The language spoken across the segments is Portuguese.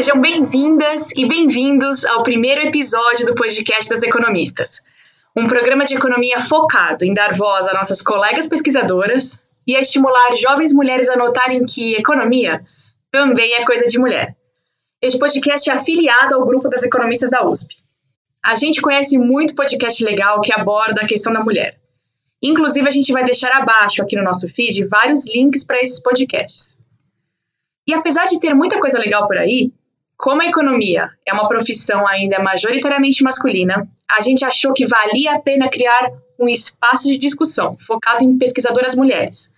Sejam bem-vindas e bem-vindos ao primeiro episódio do podcast das economistas. Um programa de economia focado em dar voz a nossas colegas pesquisadoras e a estimular jovens mulheres a notarem que economia também é coisa de mulher. Este podcast é afiliado ao grupo das economistas da USP. A gente conhece muito podcast legal que aborda a questão da mulher. Inclusive, a gente vai deixar abaixo aqui no nosso feed vários links para esses podcasts. E apesar de ter muita coisa legal por aí, como a economia é uma profissão ainda majoritariamente masculina, a gente achou que valia a pena criar um espaço de discussão focado em pesquisadoras mulheres.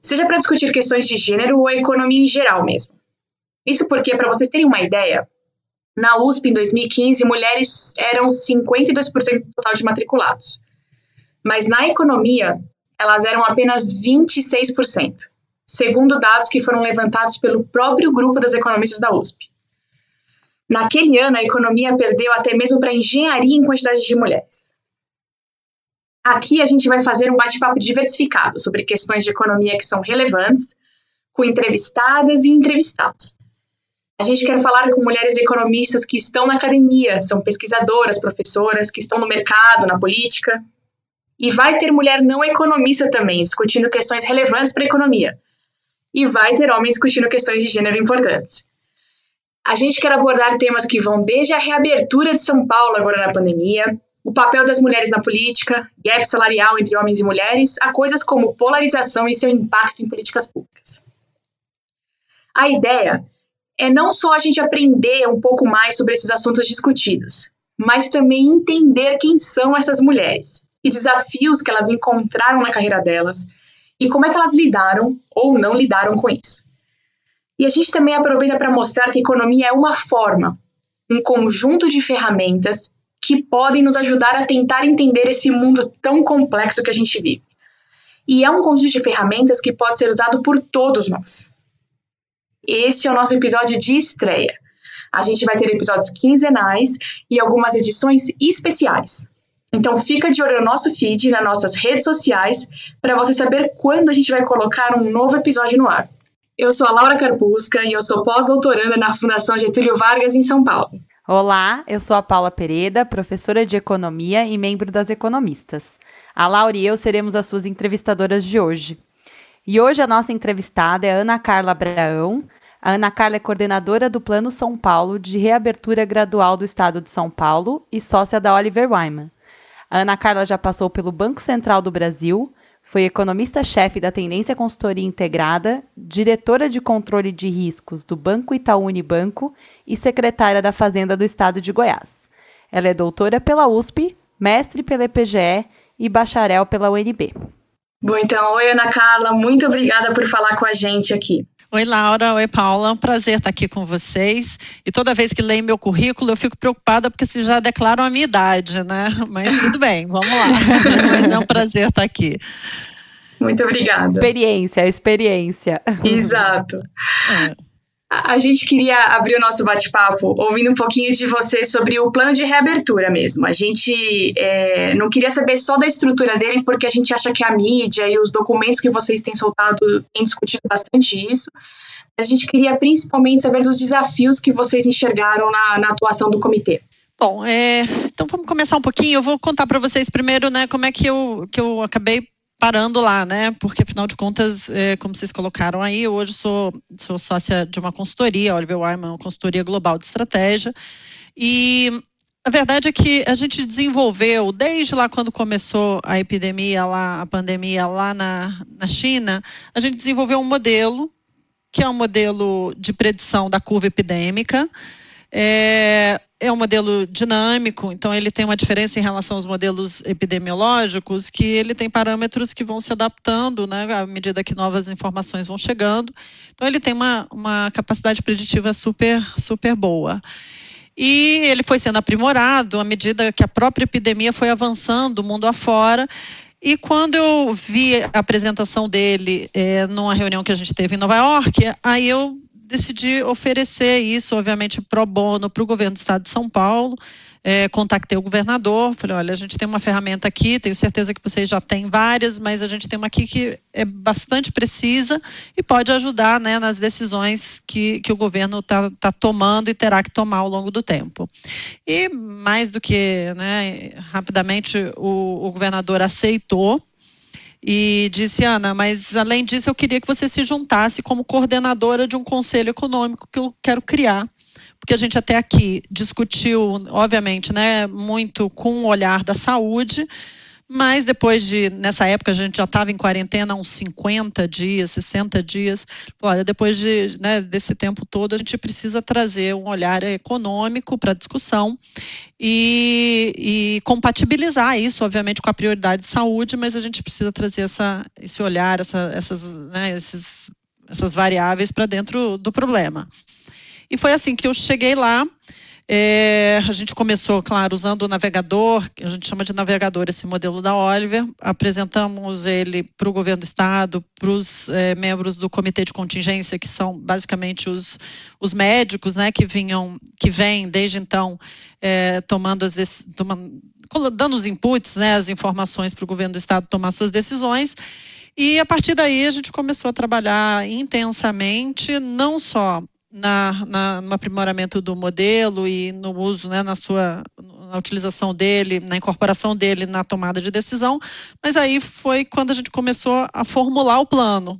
Seja para discutir questões de gênero ou economia em geral mesmo. Isso porque, para vocês terem uma ideia, na USP em 2015, mulheres eram 52% do total de matriculados. Mas na economia, elas eram apenas 26%, segundo dados que foram levantados pelo próprio grupo das economistas da USP. Naquele ano, a economia perdeu até mesmo para engenharia em quantidade de mulheres. Aqui a gente vai fazer um bate-papo diversificado sobre questões de economia que são relevantes, com entrevistadas e entrevistados. A gente quer falar com mulheres economistas que estão na academia, são pesquisadoras, professoras, que estão no mercado, na política. E vai ter mulher não economista também, discutindo questões relevantes para a economia. E vai ter homem discutindo questões de gênero importantes. A gente quer abordar temas que vão desde a reabertura de São Paulo agora na pandemia, o papel das mulheres na política, gap salarial entre homens e mulheres, a coisas como polarização e seu impacto em políticas públicas. A ideia é não só a gente aprender um pouco mais sobre esses assuntos discutidos, mas também entender quem são essas mulheres e desafios que elas encontraram na carreira delas e como é que elas lidaram ou não lidaram com isso. E a gente também aproveita para mostrar que economia é uma forma, um conjunto de ferramentas que podem nos ajudar a tentar entender esse mundo tão complexo que a gente vive. E é um conjunto de ferramentas que pode ser usado por todos nós. Esse é o nosso episódio de estreia. A gente vai ter episódios quinzenais e algumas edições especiais. Então fica de olho no nosso feed, nas nossas redes sociais, para você saber quando a gente vai colocar um novo episódio no ar. Eu sou a Laura Carpusca e eu sou pós-doutoranda na Fundação Getúlio Vargas, em São Paulo. Olá, eu sou a Paula Pereda, professora de Economia e membro das Economistas. A Laura e eu seremos as suas entrevistadoras de hoje. E hoje a nossa entrevistada é Ana Carla Abraão. A Ana Carla é coordenadora do Plano São Paulo de Reabertura Gradual do Estado de São Paulo e sócia da Oliver Wyman. A Ana Carla já passou pelo Banco Central do Brasil, foi economista-chefe da Tendência Consultoria Integrada, diretora de controle de riscos do Banco Itaú Unibanco e secretária da Fazenda do Estado de Goiás. Ela é doutora pela USP, mestre pela EPGE e bacharel pela UNB. Bom, então, oi Ana Carla, muito obrigada por falar com a gente aqui. Oi, Laura. Oi, Paula. É um prazer estar aqui com vocês. E toda vez que leio meu currículo, eu fico preocupada porque vocês já declaram a minha idade, né? Mas tudo bem, vamos lá. Mas é um prazer estar aqui. Muito obrigada. Experiência, experiência. Exato. É. A gente queria abrir o nosso bate-papo ouvindo um pouquinho de você sobre o plano de reabertura mesmo. A gente é, não queria saber só da estrutura dele, porque a gente acha que a mídia e os documentos que vocês têm soltado têm discutido bastante isso. A gente queria principalmente saber dos desafios que vocês enxergaram na, na atuação do comitê. Bom, é, então vamos começar um pouquinho. Eu vou contar para vocês primeiro, né, como é que eu, que eu acabei parando lá, né? Porque afinal de contas, é, como vocês colocaram aí, hoje sou, sou sócia de uma consultoria, Oliver Wyman, uma consultoria global de estratégia. E a verdade é que a gente desenvolveu, desde lá quando começou a epidemia, lá, a pandemia lá na, na China, a gente desenvolveu um modelo, que é um modelo de predição da curva epidêmica, é, é um modelo dinâmico, então ele tem uma diferença em relação aos modelos epidemiológicos, que ele tem parâmetros que vão se adaptando né, à medida que novas informações vão chegando. Então ele tem uma, uma capacidade preditiva super, super boa. E ele foi sendo aprimorado à medida que a própria epidemia foi avançando mundo afora. E quando eu vi a apresentação dele é, numa reunião que a gente teve em Nova York, aí eu decidi oferecer isso, obviamente, pro bono para o governo do estado de São Paulo. É, contactei o governador, falei, olha, a gente tem uma ferramenta aqui, tenho certeza que vocês já têm várias, mas a gente tem uma aqui que é bastante precisa e pode ajudar né, nas decisões que, que o governo está tá tomando e terá que tomar ao longo do tempo. E mais do que né, rapidamente o, o governador aceitou, e disse, Ana, mas além disso eu queria que você se juntasse como coordenadora de um conselho econômico que eu quero criar. Porque a gente até aqui discutiu, obviamente, né, muito com o olhar da saúde, mas depois de, nessa época, a gente já estava em quarentena uns 50 dias, 60 dias. Olha, depois de, né, desse tempo todo, a gente precisa trazer um olhar econômico para a discussão e, e, compatibilizar isso, obviamente, com a prioridade de saúde, mas a gente precisa trazer essa, esse olhar, essa, essas, né, esses, essas variáveis para dentro do problema. E foi assim que eu cheguei lá. É, a gente começou, claro, usando o navegador, a gente chama de navegador esse modelo da Oliver. Apresentamos ele para o governo do estado, para os é, membros do comitê de contingência, que são basicamente os, os médicos, né, que vinham, que vêm desde então é, tomando as tomando, dando os inputs, né, as informações para o governo do estado tomar suas decisões. E a partir daí a gente começou a trabalhar intensamente, não só na, na, no aprimoramento do modelo e no uso, né, na sua na utilização dele, na incorporação dele na tomada de decisão, mas aí foi quando a gente começou a formular o plano.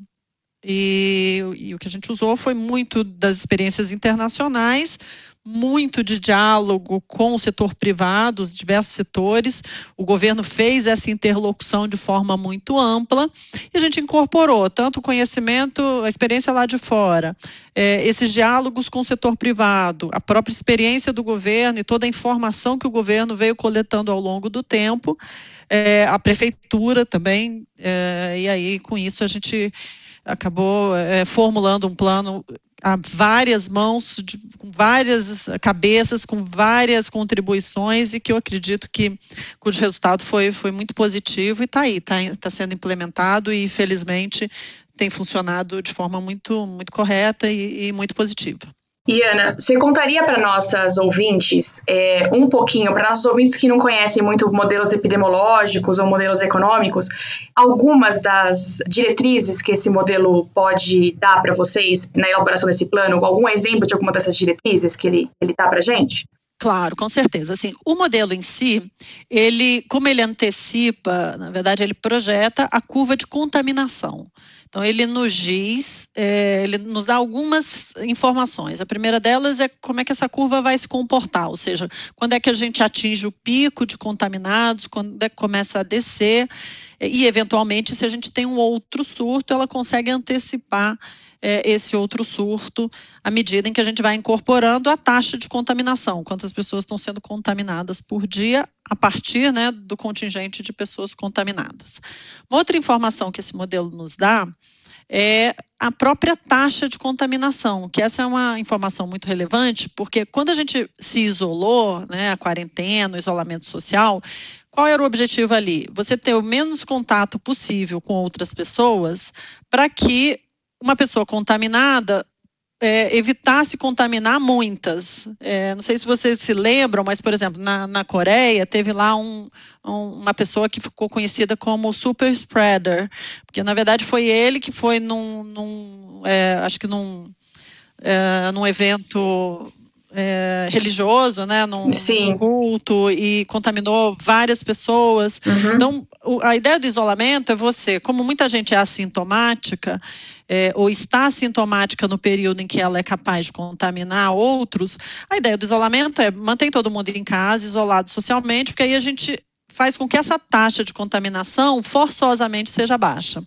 E, e o que a gente usou foi muito das experiências internacionais, muito de diálogo com o setor privado, os diversos setores. O governo fez essa interlocução de forma muito ampla e a gente incorporou tanto o conhecimento, a experiência lá de fora, é, esses diálogos com o setor privado, a própria experiência do governo e toda a informação que o governo veio coletando ao longo do tempo, é, a prefeitura também, é, e aí com isso a gente acabou é, formulando um plano a várias mãos, de, com várias cabeças, com várias contribuições e que eu acredito que cujo resultado foi, foi muito positivo e está aí, está tá sendo implementado e felizmente tem funcionado de forma muito, muito correta e, e muito positiva. E Ana, você contaria para nossas ouvintes é, um pouquinho, para nossos ouvintes que não conhecem muito modelos epidemiológicos ou modelos econômicos, algumas das diretrizes que esse modelo pode dar para vocês na elaboração desse plano? Algum exemplo de alguma dessas diretrizes que ele, ele dá para gente? Claro, com certeza. Assim, o modelo em si, ele, como ele antecipa, na verdade, ele projeta a curva de contaminação. Então, ele nos diz, é, ele nos dá algumas informações. A primeira delas é como é que essa curva vai se comportar, ou seja, quando é que a gente atinge o pico de contaminados, quando é que começa a descer, e, eventualmente, se a gente tem um outro surto, ela consegue antecipar é, esse outro surto à medida em que a gente vai incorporando a taxa de contaminação, quantas pessoas estão sendo contaminadas por dia a partir né, do contingente de pessoas contaminadas. Uma outra informação que esse modelo nos dá é a própria taxa de contaminação, que essa é uma informação muito relevante, porque quando a gente se isolou, né, a quarentena, o isolamento social, qual era o objetivo ali? Você ter o menos contato possível com outras pessoas para que uma pessoa contaminada é, evitasse contaminar muitas. É, não sei se vocês se lembram, mas, por exemplo, na, na Coreia teve lá um, um, uma pessoa que ficou conhecida como super spreader, porque na verdade foi ele que foi num, num é, acho que num, é, num evento é, religioso, né, num, num, culto e contaminou várias pessoas. Uhum. Então, a ideia do isolamento é você, como muita gente é assintomática, é, ou está assintomática no período em que ela é capaz de contaminar outros, a ideia do isolamento é manter todo mundo em casa, isolado socialmente, porque aí a gente faz com que essa taxa de contaminação forçosamente seja baixa.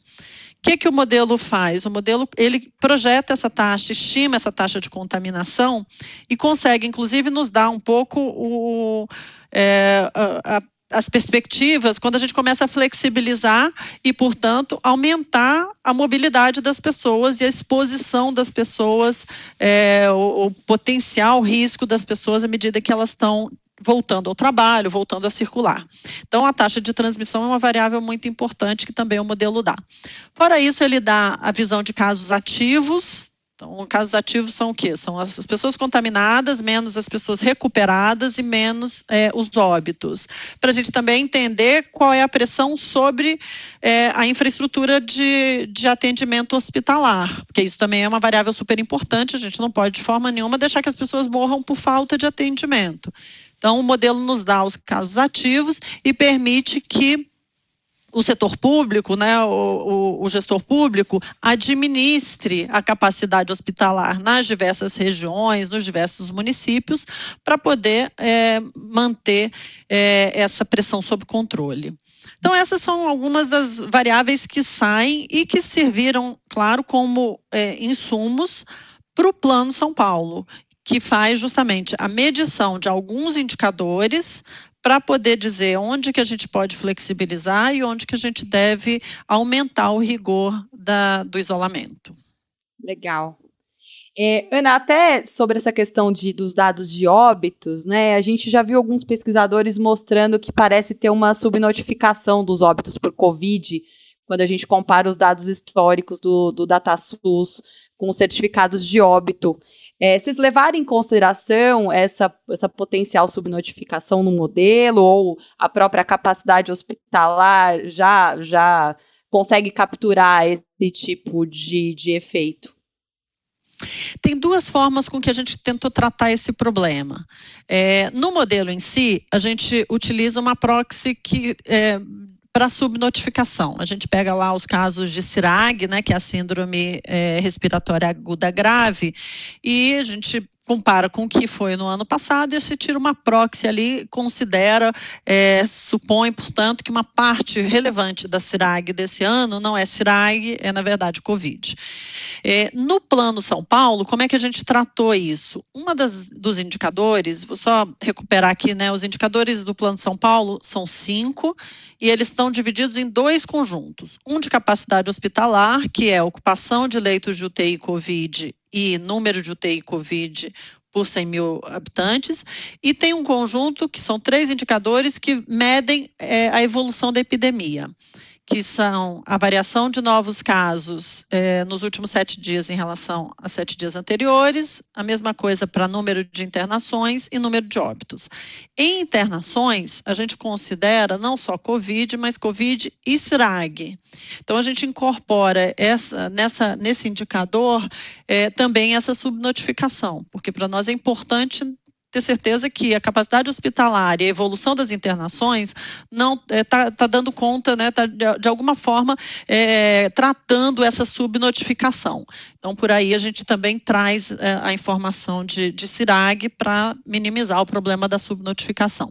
Que, que o modelo faz? O modelo ele projeta essa taxa, estima essa taxa de contaminação e consegue, inclusive, nos dar um pouco o, é, a, as perspectivas quando a gente começa a flexibilizar e, portanto, aumentar a mobilidade das pessoas e a exposição das pessoas, é, o, o potencial risco das pessoas à medida que elas estão voltando ao trabalho, voltando a circular. Então, a taxa de transmissão é uma variável muito importante que também o modelo dá. Fora isso, ele dá a visão de casos ativos Então, casos ativos são o quê? São as pessoas contaminadas, menos as pessoas recuperadas e menos é, os óbitos. Para a gente também entender qual é a pressão sobre é, a infraestrutura de, de atendimento hospitalar, porque isso também é uma variável super importante. A gente não pode, de forma nenhuma, deixar que as pessoas morram por falta de atendimento. Então, o modelo nos dá os casos ativos e permite que o setor público, né, o, o, o, gestor público, administre a capacidade hospitalar nas diversas regiões, nos diversos municípios, para poder é, manter é, essa pressão sob controle. Então, essas são algumas das variáveis que saem e que serviram, claro, como é, insumos para o Plano São Paulo, que faz justamente a medição de alguns indicadores para poder dizer onde que a gente pode flexibilizar e onde que a gente deve aumentar o rigor da, do isolamento. Legal. É, Ana, até sobre essa questão de, dos dados de óbitos, né? A gente já viu alguns pesquisadores mostrando que parece ter uma subnotificação dos óbitos por Covid, quando a gente compara os dados históricos do, do DataSUS com os certificados de óbito. É, vocês levarem em consideração essa, essa potencial subnotificação no modelo ou a própria capacidade hospitalar já, já consegue capturar esse tipo de, de efeito? Tem duas formas com que a gente tentou tratar esse problema. É, no modelo em si, a gente utiliza uma proxy que é, para subnotificação. A gente pega lá os casos de CIRAG, né, que é a síndrome é, respiratória aguda grave, e a gente compara com o que foi no ano passado e se tira uma proxy ali, considera, é, supõe, portanto, que uma parte relevante da CIRAG desse ano não é CIRAG, é na verdade Covid. É, no plano São Paulo, como é que a gente tratou isso? Uma das, dos indicadores, vou só recuperar aqui, né, os indicadores do plano São Paulo são cinco e eles estão divididos em dois conjuntos. Um de capacidade hospitalar, que é ocupação de leitos de UTI Covid e número de UTI Covid por 100 mil habitantes, e tem um conjunto que são três indicadores que medem é, a evolução da epidemia que são a variação de novos casos é, nos últimos sete dias em relação a sete dias anteriores, a mesma coisa para número de internações e número de óbitos. Em internações, a gente considera não só COVID, mas COVID e SRAG. Então, a gente incorpora essa, nessa, nesse indicador é, também essa subnotificação, porque para nós é importante ter certeza que a capacidade hospitalar e a evolução das internações não está é, tá, tá dando conta, né, tá, de, de alguma forma é, tratando essa subnotificação. Então, por aí a gente também traz é, a informação de, de CIRAG para minimizar o problema da subnotificação.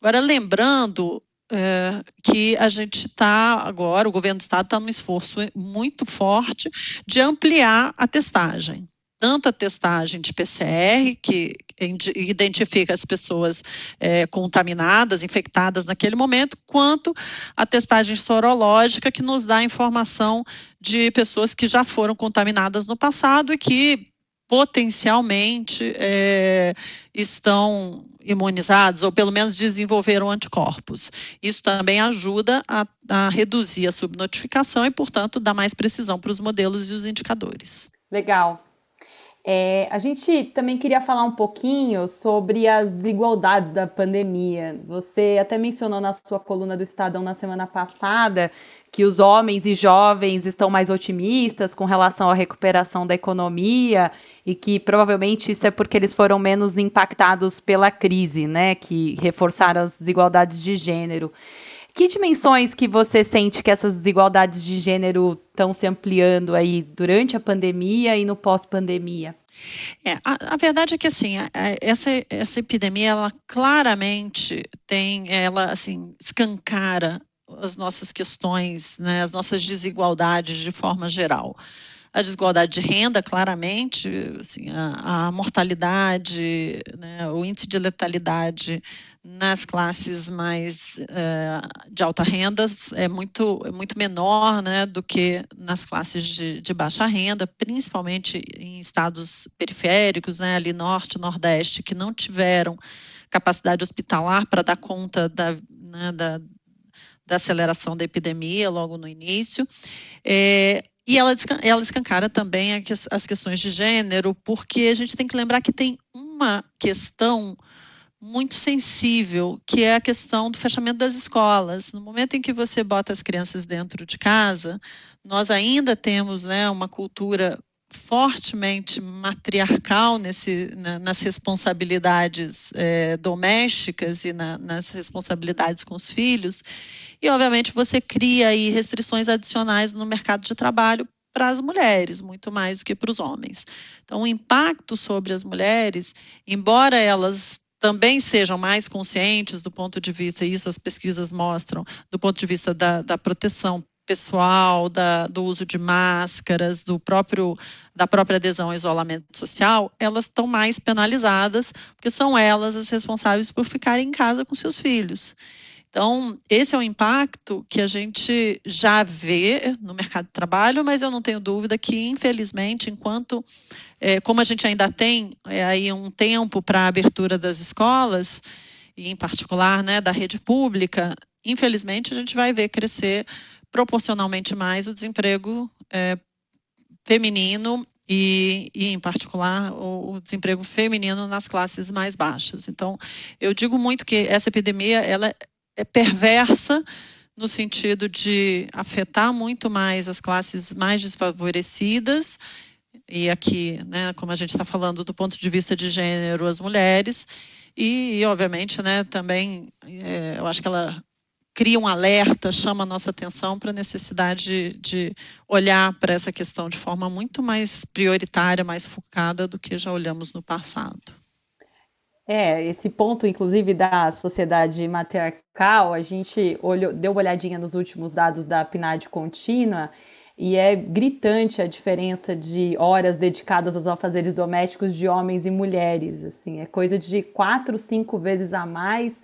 Agora, lembrando é, que a gente está agora, o governo do estado está num esforço muito forte de ampliar a testagem tanto a testagem de PCR, que identifica as pessoas é, contaminadas, infectadas naquele momento, quanto a testagem sorológica, que nos dá informação de pessoas que já foram contaminadas no passado e que potencialmente é, estão imunizados ou pelo menos desenvolveram anticorpos. Isso também ajuda a, a reduzir a subnotificação e, portanto, dá mais precisão para os modelos e os indicadores. Legal. É, a gente também queria falar um pouquinho sobre as desigualdades da pandemia. Você até mencionou na sua coluna do Estadão na semana passada que os homens e jovens estão mais otimistas com relação à recuperação da economia e que provavelmente isso é porque eles foram menos impactados pela crise, né? Que reforçaram as desigualdades de gênero. Que dimensões que você sente que essas desigualdades de gênero estão se ampliando aí durante a pandemia e no pós-pandemia? É, a, a, verdade é que assim, essa, essa epidemia, ela claramente tem, ela assim, escancara as nossas questões, né, as nossas desigualdades de forma geral a desigualdade de renda, claramente, assim, a, a mortalidade, né, o índice de letalidade nas classes mais é, de alta renda é muito, é muito menor né, do que nas classes de, de baixa renda, principalmente em estados periféricos, né, ali norte, nordeste, que não tiveram capacidade hospitalar para dar conta da, né, da, da aceleração da epidemia logo no início. É, e ela, ela escancara também as questões de gênero, porque a gente tem que lembrar que tem uma questão muito sensível, que é a questão do fechamento das escolas. No momento em que você bota as crianças dentro de casa, nós ainda temos né, uma cultura fortemente matriarcal nesse, na, nas responsabilidades é, domésticas e na, nas responsabilidades com os filhos, e obviamente você cria aí restrições adicionais no mercado de trabalho para as mulheres, muito mais do que para os homens. Então, o impacto sobre as mulheres, embora elas também sejam mais conscientes do ponto de vista, isso as pesquisas mostram, do ponto de vista da, da proteção pessoal, da, do uso de máscaras, do próprio, da própria adesão ao isolamento social, elas estão mais penalizadas, porque são elas as responsáveis por ficarem em casa com seus filhos. Então, esse é um impacto que a gente já vê no mercado de trabalho, mas eu não tenho dúvida que, infelizmente, enquanto, é, como a gente ainda tem é, aí um tempo para a abertura das escolas, e em particular né, da rede pública, infelizmente a gente vai ver crescer proporcionalmente mais o desemprego é, feminino e, e, em particular, o, o, desemprego feminino nas classes mais baixas. Então, eu digo muito que essa epidemia ela perversa no sentido de afetar muito mais as classes mais desfavorecidas e aqui, né, como a gente está falando do ponto de vista de gênero, as mulheres e, obviamente, né, também é, eu acho que ela cria um alerta, chama a nossa atenção para a necessidade de, de olhar para essa questão de forma muito mais prioritária, mais focada do que já olhamos no passado. É, esse ponto, inclusive, da sociedade matriarcal, a gente olhou, deu uma olhadinha nos últimos dados da PNAD contínua e é gritante a diferença de horas dedicadas aos afazeres domésticos de homens e mulheres. Assim, é coisa de quatro, cinco vezes a mais.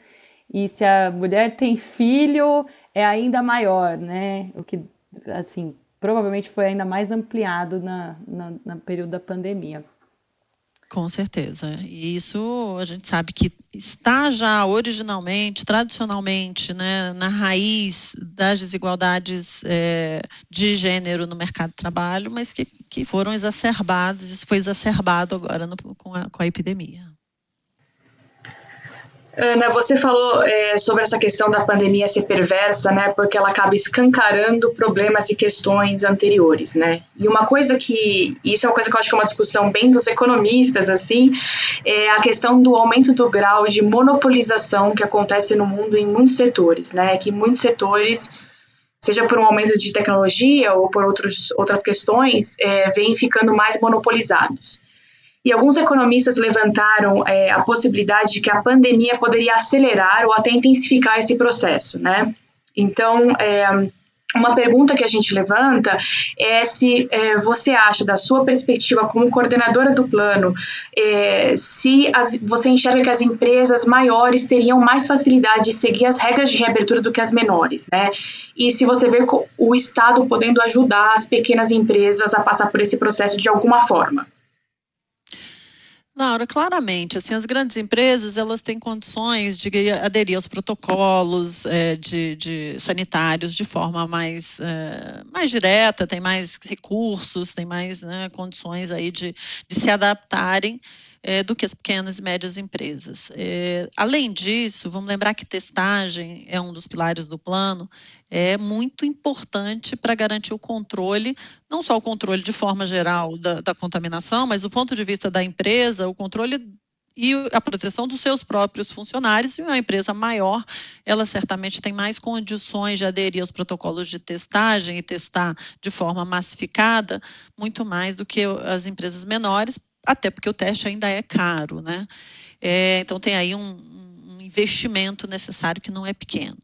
E se a mulher tem filho, é ainda maior, né? O que, assim, provavelmente foi ainda mais ampliado na, na, no período da pandemia. Com certeza. E isso a gente sabe que está já originalmente, tradicionalmente, né, na raiz das desigualdades é, de gênero no mercado de trabalho, mas que, que foram exacerbadas, isso foi exacerbado agora no, com, a, com a epidemia. Ana, você falou é, sobre essa questão da pandemia ser perversa, né? Porque ela acaba escancarando problemas e questões anteriores, né? E uma coisa que isso é uma coisa que eu acho que é uma discussão bem dos economistas, assim, é a questão do aumento do grau de monopolização que acontece no mundo em muitos setores, né? Que muitos setores seja por um aumento de tecnologia ou por outros, outras questões, é, vêm ficando mais monopolizados. E alguns economistas levantaram é, a possibilidade de que a pandemia poderia acelerar ou até intensificar esse processo, né? Então, é, uma pergunta que a gente levanta é se é, você acha, da sua perspectiva como coordenadora do plano, é, se as, você enxerga que as empresas maiores teriam mais facilidade de seguir as regras de reabertura do que as menores, né? E se você vê o Estado podendo ajudar as pequenas empresas a passar por esse processo de alguma forma. Laura, claramente, assim, as grandes empresas elas têm condições de aderir aos protocolos é, de, de, sanitários de forma mais, é, mais direta, tem mais recursos, tem mais né, condições aí de, de se adaptarem é, do que as pequenas e médias empresas. É, além disso, vamos lembrar que testagem é um dos pilares do plano, é muito importante para garantir o controle, não só o controle de forma geral da, da contaminação, mas do ponto de vista da empresa, o controle e a proteção dos seus próprios funcionários. E uma empresa maior, ela certamente tem mais condições de aderir aos protocolos de testagem e testar de forma massificada, muito mais do que as empresas menores, até porque o teste ainda é caro, né? É, então tem aí um, um, investimento necessário que não é pequeno.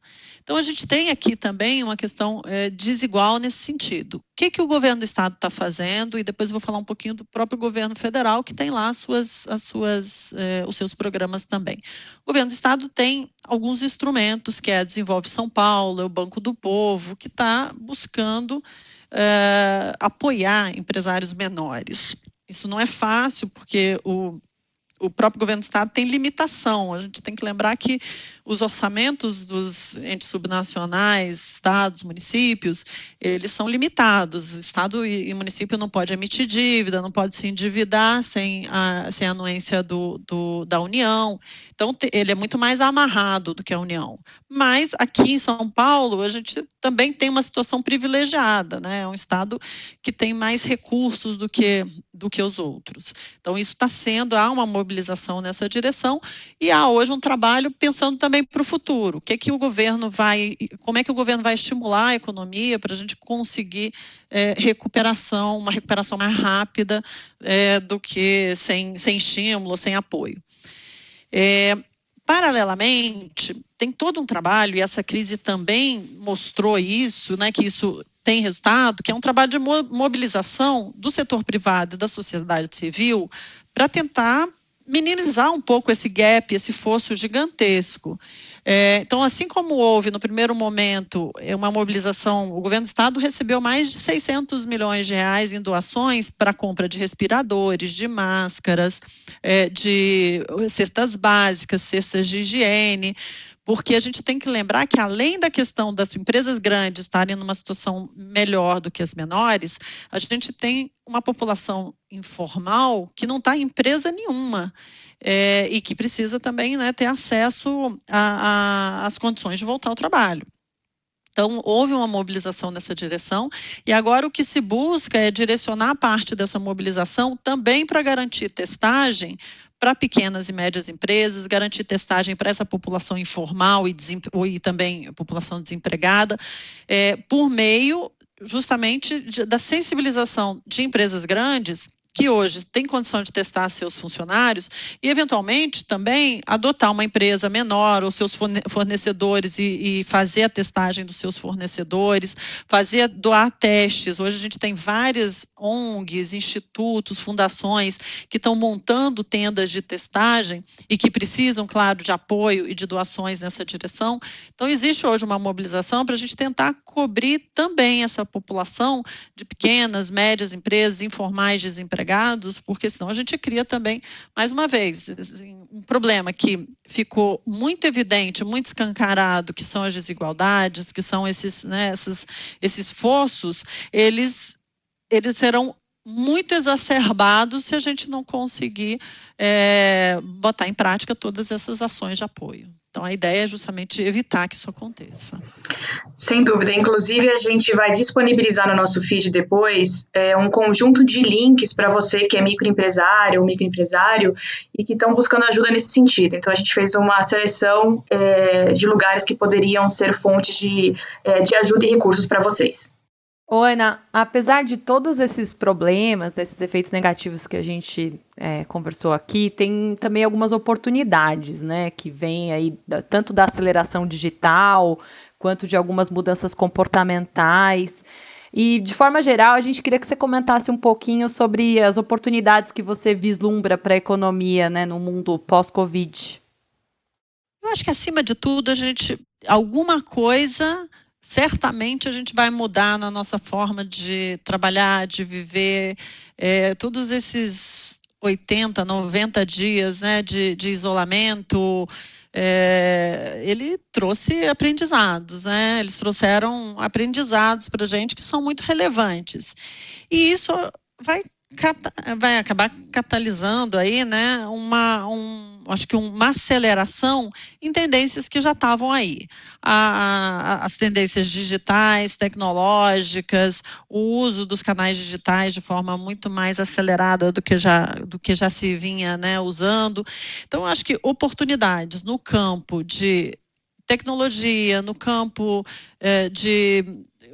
Então a gente tem aqui também uma questão é, desigual nesse sentido. O que, que o governo do estado está fazendo? E depois eu vou falar um pouquinho do próprio governo federal, que tem lá as suas, as suas, é, os seus programas também. O governo do estado tem alguns instrumentos, que é a Desenvolve São Paulo, é o Banco do Povo, que está buscando é, apoiar empresários menores. Isso não é fácil, porque o, o próprio governo do estado tem limitação. A gente tem que lembrar que os orçamentos dos entes subnacionais, estados, municípios, eles são limitados. Estado e município não pode emitir dívida, não pode se endividar sem a, sem a anuência do, do, da União. Então, ele é muito mais amarrado do que a União. Mas aqui em São Paulo, a gente também tem uma situação privilegiada, né? É um estado que tem mais recursos do que, do que os outros. Então, isso está sendo, há uma mobilização nessa direção e há hoje um trabalho pensando também também para o futuro. O que é que o governo vai, como é que o governo vai estimular a economia para a gente conseguir é, recuperação, uma recuperação mais rápida é, do que sem, sem estímulo, sem apoio. É, paralelamente, tem todo um trabalho, e essa crise também mostrou isso, né, que isso tem resultado, que é um trabalho de mobilização do setor privado e da sociedade civil para tentar minimizar um pouco esse gap, esse fosso gigantesco. É, então, assim como houve no primeiro momento é, uma mobilização, o governo do estado recebeu mais de 600 milhões de reais em doações para compra de respiradores, de máscaras, é, de cestas básicas, cestas de higiene, porque a gente tem que lembrar que, além da questão das empresas grandes estarem numa situação melhor do que as menores, a gente tem uma população informal que não está em empresa nenhuma. É, e que precisa também né, ter acesso às condições de voltar ao trabalho. Então, houve uma mobilização nessa direção, e agora o que se busca é direcionar parte dessa mobilização também para garantir testagem para pequenas e médias empresas, garantir testagem para essa população informal e, e também população desempregada, é, por meio justamente de, da sensibilização de empresas grandes que hoje tem condição de testar seus funcionários e, eventualmente, também adotar uma empresa menor ou seus fornecedores e, e, fazer a testagem dos seus fornecedores, fazer doar testes. Hoje a gente tem várias ONGs, institutos, fundações que estão montando tendas de testagem e que precisam, claro, de apoio e de doações nessa direção. Então, existe hoje uma mobilização para a gente tentar cobrir também essa população de pequenas, médias empresas, informais desempregadas empregados, porque senão a gente cria também, mais uma vez, assim, um problema que ficou muito evidente, muito escancarado, que são as desigualdades, que são esses, né, esses, esses fossos, eles, eles serão muito exacerbados se a gente não conseguir é, botar em prática todas essas ações de apoio. Então, a ideia é justamente evitar que isso aconteça. Sem dúvida. Inclusive, a gente vai disponibilizar no nosso feed depois é, um conjunto de links para você que é microempresário ou microempresário e que estão buscando ajuda nesse sentido. Então, a gente fez uma seleção é, de lugares que poderiam ser fontes de, é, de ajuda e recursos para vocês. Ô, Ana, apesar de todos esses problemas, esses efeitos negativos que a gente é, conversou aqui, tem também algumas oportunidades, né, que vêm aí tanto da aceleração digital quanto de algumas mudanças comportamentais. E, de forma geral, a gente queria que você comentasse um pouquinho sobre as oportunidades que você vislumbra para a economia, né, no mundo pós-Covid. Eu acho que, acima de tudo, a gente alguma coisa certamente a gente vai mudar na nossa forma de trabalhar, de viver, é, todos esses 80, 90 dias né, de, de isolamento, é, ele trouxe aprendizados, né? Eles trouxeram aprendizados para a gente que são muito relevantes. E isso vai, vai acabar catalisando aí, né, uma, um, acho que uma aceleração em tendências que já estavam aí. A, a, as tendências digitais, tecnológicas, o uso dos canais digitais de forma muito mais acelerada do que já, do que já se vinha né, usando. Então, acho que oportunidades no campo de tecnologia, no campo eh, de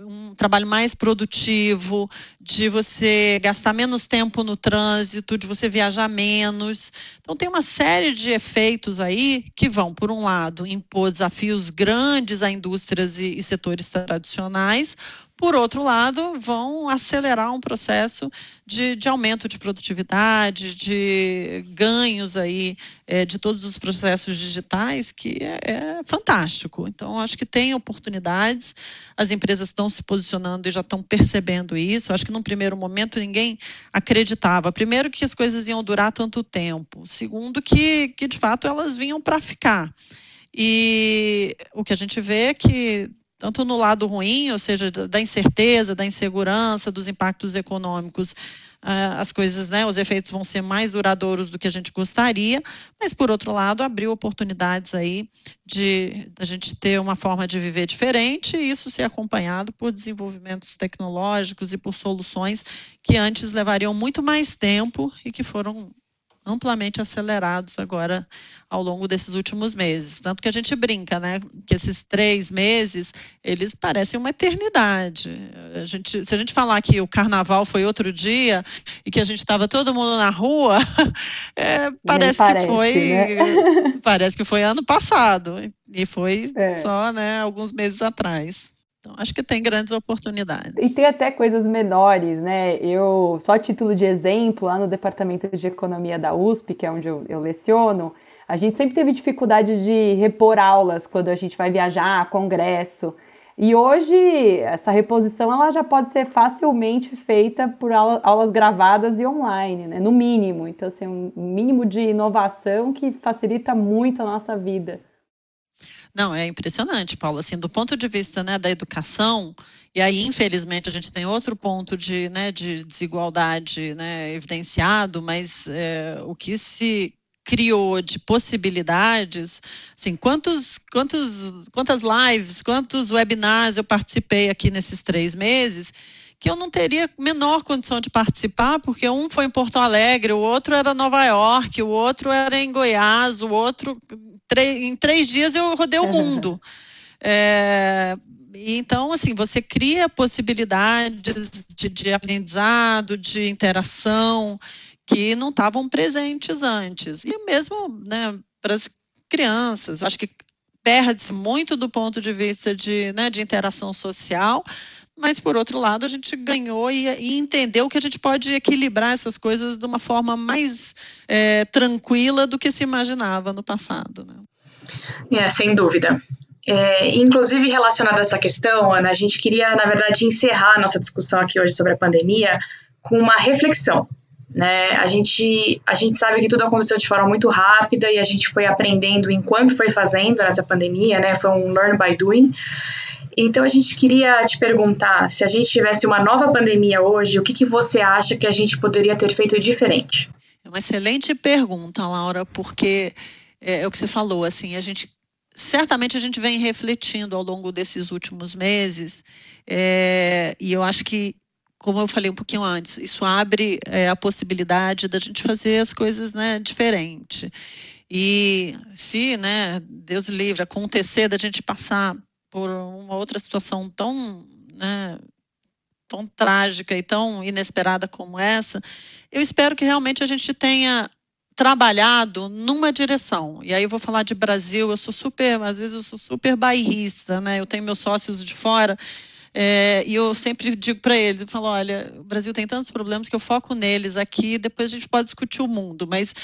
um trabalho mais produtivo, de você gastar menos tempo no trânsito, de você viajar menos. Então, tem uma série de efeitos aí que vão, por um lado, impor desafios grandes a indústrias e, e setores tradicionais, por outro lado, vão acelerar um processo de, de aumento de produtividade, de ganhos aí é, de todos os processos digitais, que é, é fantástico. Então, acho que tem oportunidades, as empresas estão se posicionando e já estão percebendo isso. Acho que num primeiro momento ninguém acreditava. Primeiro, que as coisas iam durar tanto tempo. Segundo, que, que de fato elas vinham para ficar. E o que a gente vê é que tanto no lado ruim, ou seja, da incerteza, da insegurança, dos impactos econômicos, ah, as coisas, né, os efeitos vão ser mais duradouros do que a gente gostaria, mas por outro lado, abriu oportunidades aí de a gente ter uma forma de viver diferente e isso ser acompanhado por desenvolvimentos tecnológicos e por soluções que antes levariam muito mais tempo e que foram amplamente acelerados agora ao longo desses últimos meses. Tanto que a gente brinca, né? Que esses três meses, eles parecem uma eternidade. A gente, se a gente falar que o carnaval foi outro dia e que a gente estava todo mundo na rua, é, parece, parece, que foi. Né? Parece que foi ano passado. E foi é. só né, alguns meses atrás. Então, acho que tem grandes oportunidades. E tem até coisas menores, né? Eu, só título de exemplo, lá no Departamento de Economia da USP, que é onde eu, eu leciono, a gente sempre teve dificuldade de repor aulas quando a gente vai viajar, congresso. E hoje, essa reposição ela já pode ser facilmente feita por aulas gravadas e online, né? no mínimo. Então, assim, um mínimo de inovação que facilita muito a nossa vida. Não, é impressionante, Paulo. Assim, do ponto de vista né, da educação, e aí, infelizmente, a gente tem outro ponto de, né, de desigualdade né, evidenciado, mas é, o que se criou de possibilidades, assim, quantos, quantos, quantas lives, quantos webinars eu participei aqui nesses três meses, que eu não teria menor condição de participar, porque um foi em Porto Alegre, o outro era Nova York, o outro era em Goiás, o outro em três dias eu rodei o mundo. É, então, assim, você cria possibilidades de, de aprendizado, de interação que não estavam presentes antes. E mesmo né, para as crianças, eu acho que perde-se muito do ponto de vista de, né, de interação social, mas por outro lado a gente ganhou e, e, entendeu que a gente pode equilibrar essas coisas de uma forma mais é, tranquila do que se imaginava no passado. Né? É, sem dúvida. É, inclusive relacionada a essa questão, Ana, a gente queria, na verdade, encerrar nossa discussão aqui hoje sobre a pandemia com uma reflexão. Né? A, gente, a gente sabe que tudo aconteceu de forma muito rápida e a gente foi aprendendo enquanto foi fazendo nessa pandemia, né? foi um learn by doing. Então a gente queria te perguntar se a gente tivesse uma nova pandemia hoje, o que, que você acha que a gente poderia ter feito diferente? É uma excelente pergunta, Laura, porque é, é o que você falou, assim, a gente certamente a gente vem refletindo ao longo desses últimos meses, é, e eu acho que, como eu falei um pouquinho antes, isso abre é, a possibilidade da gente fazer as coisas né, diferente. E se, né, Deus livre, acontecer da gente passar por uma outra situação tão, né, tão trágica e tão inesperada como essa, eu espero que realmente a gente tenha trabalhado numa direção. E aí eu vou falar de Brasil, eu sou super, às vezes eu sou super bairrista, né? Eu tenho meus sócios de fora é, e eu sempre digo para eles, eu falo, olha, o Brasil tem tantos problemas que eu foco neles aqui, depois a gente pode discutir o mundo. Mas,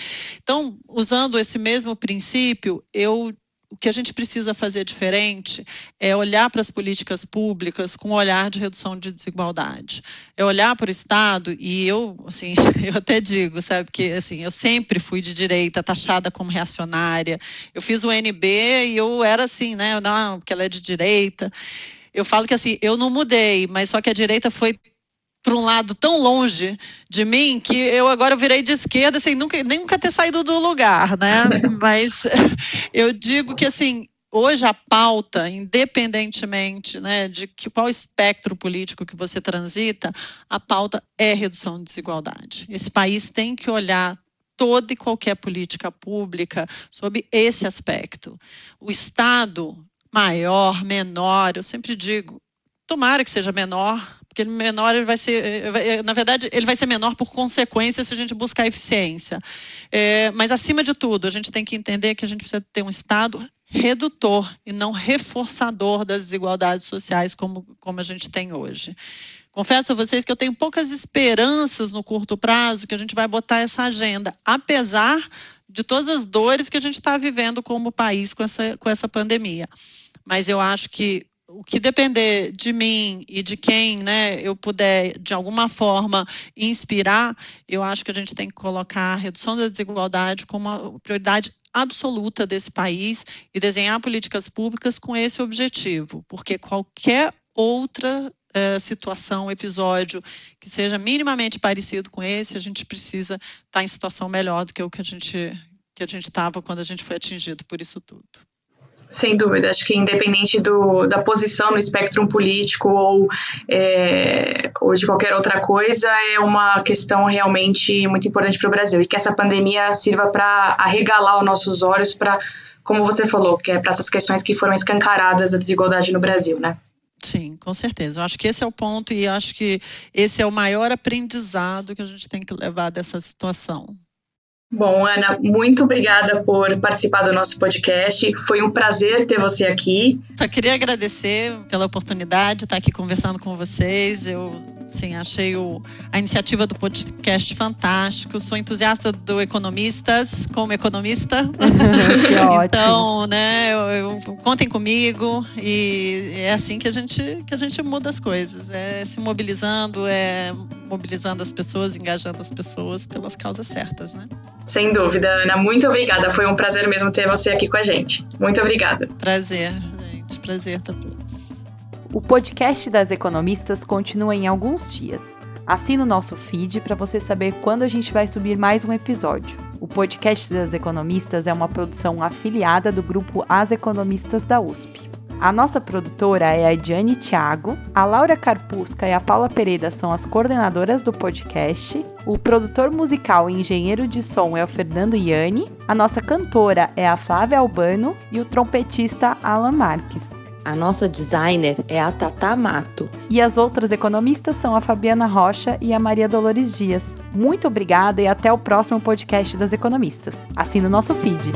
então, usando esse mesmo princípio, eu o que a gente precisa fazer diferente é olhar para as políticas públicas com um olhar de redução de desigualdade. É olhar para o Estado e eu, assim, eu até digo, sabe, que assim, eu sempre fui de direita, taxada como reacionária. Eu fiz o NB e eu era assim, né, não, porque ela é de direita. Eu falo que assim, eu não mudei, mas só que a direita foi para um lado tão longe de mim que eu agora virei de esquerda sem nunca, nunca ter saído do lugar, né? Mas eu digo que assim hoje a pauta, independentemente né, de que, qual espectro político que você transita, a pauta é redução de desigualdade. Esse país tem que olhar toda e qualquer política pública sob esse aspecto. O Estado maior, menor, eu sempre digo, tomara que seja menor, porque menor ele vai ser, eh, eh, na verdade, ele vai ser menor por consequência se a gente buscar eficiência. É, mas acima de tudo, a gente tem que entender que a gente precisa ter um Estado redutor e não reforçador das desigualdades sociais como, como a gente tem hoje. Confesso a vocês que eu tenho poucas esperanças no curto prazo que a gente vai botar essa agenda, apesar de todas as dores que a gente está vivendo como país com essa, com essa pandemia. Mas eu acho que o que depender de mim e de quem né, eu puder, de alguma forma, inspirar, eu acho que a gente tem que colocar a redução da desigualdade como uma prioridade absoluta desse país e desenhar políticas públicas com esse objetivo, porque qualquer outra uh, situação, episódio que seja minimamente parecido com esse, a gente precisa estar tá em situação melhor do que o que a gente que a gente estava quando a gente foi atingido por isso tudo. Sem dúvida, acho que independente do, da posição no espectro político ou, é, ou de qualquer outra coisa, é uma questão realmente muito importante para o Brasil e que essa pandemia sirva para arregalar os nossos olhos para, como você falou, que é para essas questões que foram escancaradas da desigualdade no Brasil, né? Sim, com certeza. Eu acho que esse é o ponto e acho que esse é o maior aprendizado que a gente tem que levar dessa situação. Bom, Ana, muito obrigada por participar do nosso podcast. Foi um prazer ter você aqui. Só queria agradecer pela oportunidade de estar aqui conversando com vocês. Eu Sim, achei o, a iniciativa do podcast fantástico. Sou entusiasta do Economistas, como economista. então, né, eu, eu, contem comigo e é assim que a gente que a gente muda as coisas. É se mobilizando, é mobilizando as pessoas, engajando as pessoas pelas causas certas, né? Sem dúvida, Ana. Muito obrigada. Foi um prazer mesmo ter você aqui com a gente. Muito obrigada. Prazer, gente. Prazer a todos. O podcast das economistas continua em alguns dias. Assina o nosso feed para você saber quando a gente vai subir mais um episódio. O podcast das economistas é uma produção afiliada do grupo As Economistas da USP. A nossa produtora é a Ediane Thiago, a Laura Carpusca e a Paula Pereira são as coordenadoras do podcast, o produtor musical e engenheiro de som é o Fernando Iani, a nossa cantora é a Flávia Albano e o trompetista Alan Marques. A nossa designer é a Tata Mato. E as outras economistas são a Fabiana Rocha e a Maria Dolores Dias. Muito obrigada e até o próximo podcast das economistas. Assina o nosso feed.